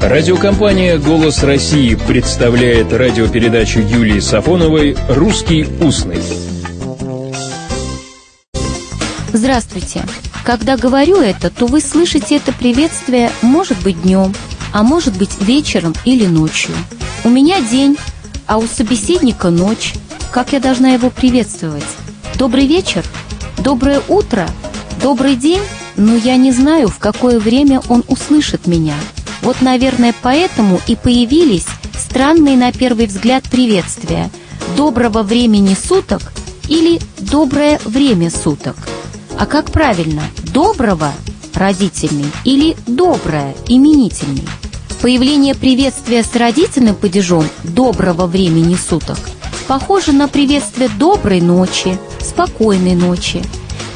Радиокомпания «Голос России» представляет радиопередачу Юлии Сафоновой «Русский устный». Здравствуйте. Когда говорю это, то вы слышите это приветствие может быть днем, а может быть вечером или ночью. У меня день, а у собеседника ночь. Как я должна его приветствовать? Добрый вечер? Доброе утро? Добрый день? Но я не знаю, в какое время он услышит меня – вот, наверное, поэтому и появились странные на первый взгляд приветствия «доброго времени суток» или «доброе время суток». А как правильно, «доброго» – родительный или «доброе» – именительный? Появление приветствия с родительным падежом «доброго времени суток» похоже на приветствие «доброй ночи», «спокойной ночи»,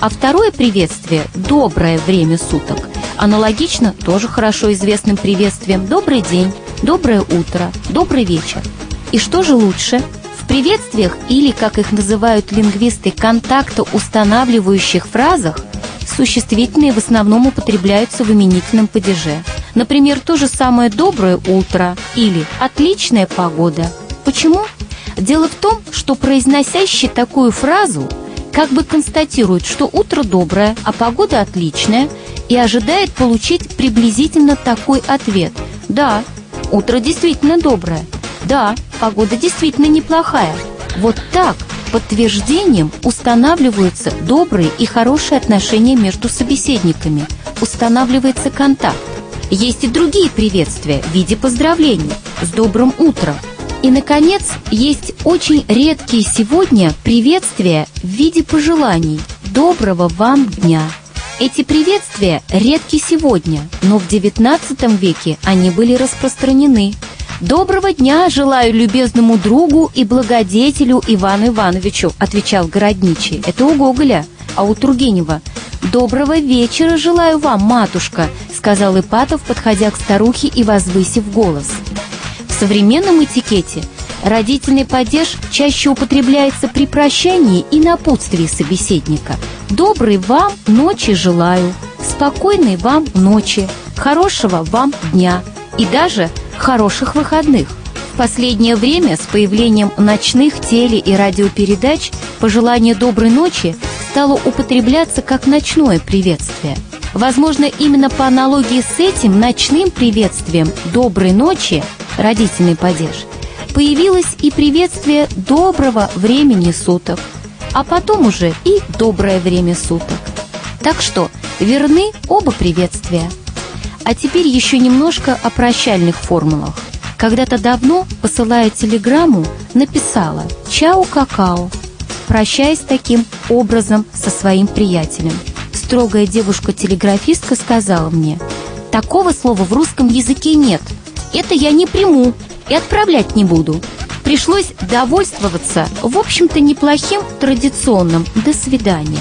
а второе приветствие «доброе время суток» Аналогично тоже хорошо известным приветствием «добрый день», «доброе утро», «добрый вечер». И что же лучше? В приветствиях или, как их называют лингвисты, контакта устанавливающих фразах существительные в основном употребляются в именительном падеже. Например, то же самое «доброе утро» или «отличная погода». Почему? Дело в том, что произносящий такую фразу как бы констатирует, что утро доброе, а погода отличная – и ожидает получить приблизительно такой ответ. Да, утро действительно доброе. Да, погода действительно неплохая. Вот так подтверждением устанавливаются добрые и хорошие отношения между собеседниками. Устанавливается контакт. Есть и другие приветствия в виде поздравлений с добрым утром. И, наконец, есть очень редкие сегодня приветствия в виде пожеланий «Доброго вам дня!» Эти приветствия редки сегодня, но в XIX веке они были распространены. «Доброго дня желаю любезному другу и благодетелю Ивану Ивановичу», отвечал городничий. Это у Гоголя, а у Тургенева «Доброго вечера желаю вам, матушка», сказал Ипатов, подходя к старухе и возвысив голос. Современном этикете родительный падеж чаще употребляется при прощании и напутствии собеседника – Доброй вам ночи желаю, спокойной вам ночи, хорошего вам дня и даже хороших выходных. В последнее время с появлением ночных теле- и радиопередач пожелание доброй ночи стало употребляться как ночное приветствие. Возможно, именно по аналогии с этим ночным приветствием «доброй ночи» родительный падеж появилось и приветствие доброго времени суток – а потом уже и доброе время суток. Так что верны оба приветствия. А теперь еще немножко о прощальных формулах. Когда-то давно, посылая телеграмму, написала «Чао-какао», прощаясь таким образом со своим приятелем. Строгая девушка-телеграфистка сказала мне «Такого слова в русском языке нет. Это я не приму и отправлять не буду пришлось довольствоваться, в общем-то, неплохим традиционным «до свидания».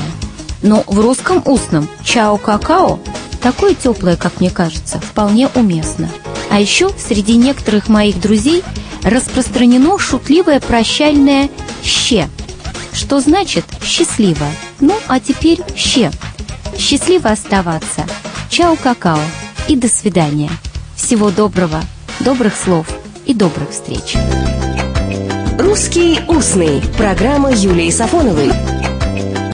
Но в русском устном «чао-какао» такое теплое, как мне кажется, вполне уместно. А еще среди некоторых моих друзей распространено шутливое прощальное «ще», что значит «счастливо». Ну, а теперь «ще». Счастливо оставаться. Чао-какао и до свидания. Всего доброго, добрых слов и добрых встреч. «Русский устный». Программа Юлии Сафоновой.